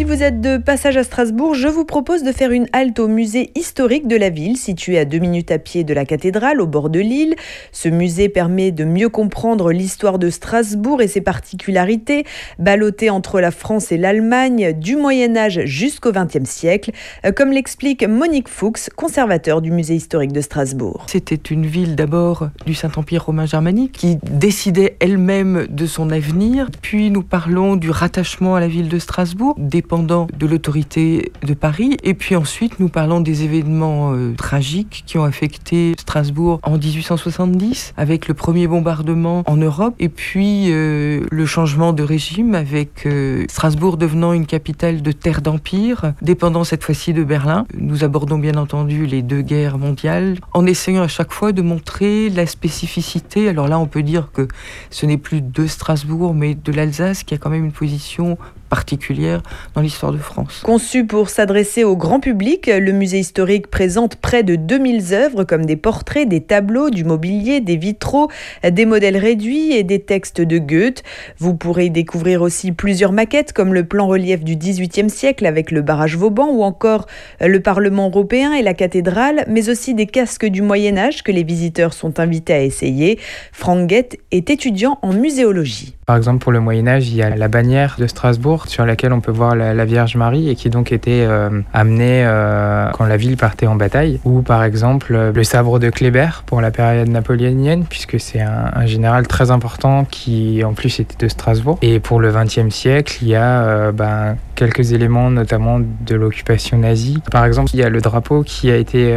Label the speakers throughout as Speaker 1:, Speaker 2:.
Speaker 1: Si vous êtes de passage à Strasbourg, je vous propose de faire une halte au musée historique de la ville, situé à deux minutes à pied de la cathédrale, au bord de l'île. Ce musée permet de mieux comprendre l'histoire de Strasbourg et ses particularités, ballottées entre la France et l'Allemagne, du Moyen Âge jusqu'au XXe siècle, euh, comme l'explique Monique Fuchs, conservateur du musée historique de Strasbourg.
Speaker 2: C'était une ville d'abord du Saint-Empire romain germanique qui décidait elle-même de son avenir. Puis nous parlons du rattachement à la ville de Strasbourg, des de l'autorité de Paris. Et puis ensuite, nous parlons des événements euh, tragiques qui ont affecté Strasbourg en 1870, avec le premier bombardement en Europe, et puis euh, le changement de régime avec euh, Strasbourg devenant une capitale de terre d'empire, dépendant cette fois-ci de Berlin. Nous abordons bien entendu les deux guerres mondiales, en essayant à chaque fois de montrer la spécificité. Alors là, on peut dire que ce n'est plus de Strasbourg, mais de l'Alsace qui a quand même une position particulière dans l'histoire de France.
Speaker 1: Conçu pour s'adresser au grand public, le musée historique présente près de 2000 œuvres comme des portraits, des tableaux, du mobilier, des vitraux, des modèles réduits et des textes de Goethe. Vous pourrez découvrir aussi plusieurs maquettes comme le plan relief du XVIIIe siècle avec le barrage Vauban ou encore le Parlement européen et la cathédrale, mais aussi des casques du Moyen Âge que les visiteurs sont invités à essayer. Franck est étudiant en muséologie.
Speaker 3: Par exemple, pour le Moyen Âge, il y a la bannière de Strasbourg sur laquelle on peut voir la, Vierge Marie et qui donc était euh, amenée euh, quand la ville partait en bataille. Ou par exemple le sabre de Kléber pour la période napoléonienne, puisque c'est un, général très important qui en plus était de Strasbourg. Et pour le XXe siècle, il y a euh, ben, quelques éléments, notamment de l'occupation nazie. Par exemple, il y a le drapeau qui a été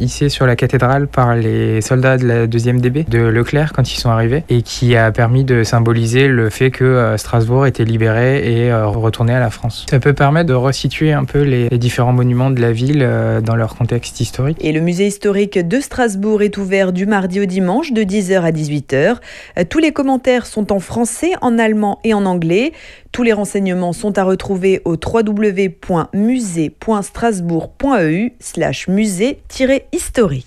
Speaker 3: hissé sur la cathédrale par les soldats de la deuxième DB de Leclerc quand ils sont arrivés et qui a permis de symboliser le fait que euh, Strasbourg était libéré et euh, retourné à la France. Ça peut permettre de resituer un peu les, différents monuments de la ville euh, dans leur contexte historique.
Speaker 1: Et le musée historique de Strasbourg est ouvert du mardi au dimanche de 10h à 18h. Tous les commentaires sont en français, en allemand et en anglais. Tous les renseignements sont à retrouver au www.musée.strasbourg.eu slash musée-historique.